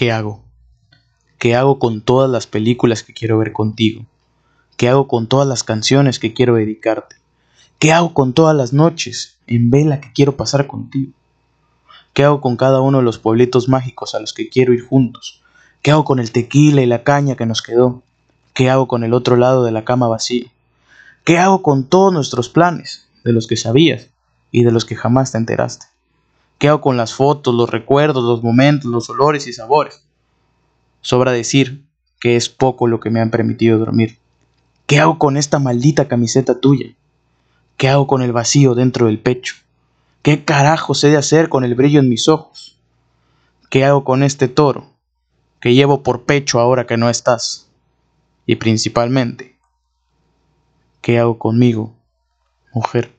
¿Qué hago? ¿Qué hago con todas las películas que quiero ver contigo? ¿Qué hago con todas las canciones que quiero dedicarte? ¿Qué hago con todas las noches en vela que quiero pasar contigo? ¿Qué hago con cada uno de los pueblitos mágicos a los que quiero ir juntos? ¿Qué hago con el tequila y la caña que nos quedó? ¿Qué hago con el otro lado de la cama vacío? ¿Qué hago con todos nuestros planes, de los que sabías y de los que jamás te enteraste? ¿Qué hago con las fotos, los recuerdos, los momentos, los olores y sabores? Sobra decir que es poco lo que me han permitido dormir. ¿Qué hago con esta maldita camiseta tuya? ¿Qué hago con el vacío dentro del pecho? ¿Qué carajo he de hacer con el brillo en mis ojos? ¿Qué hago con este toro que llevo por pecho ahora que no estás? Y principalmente, ¿qué hago conmigo, mujer?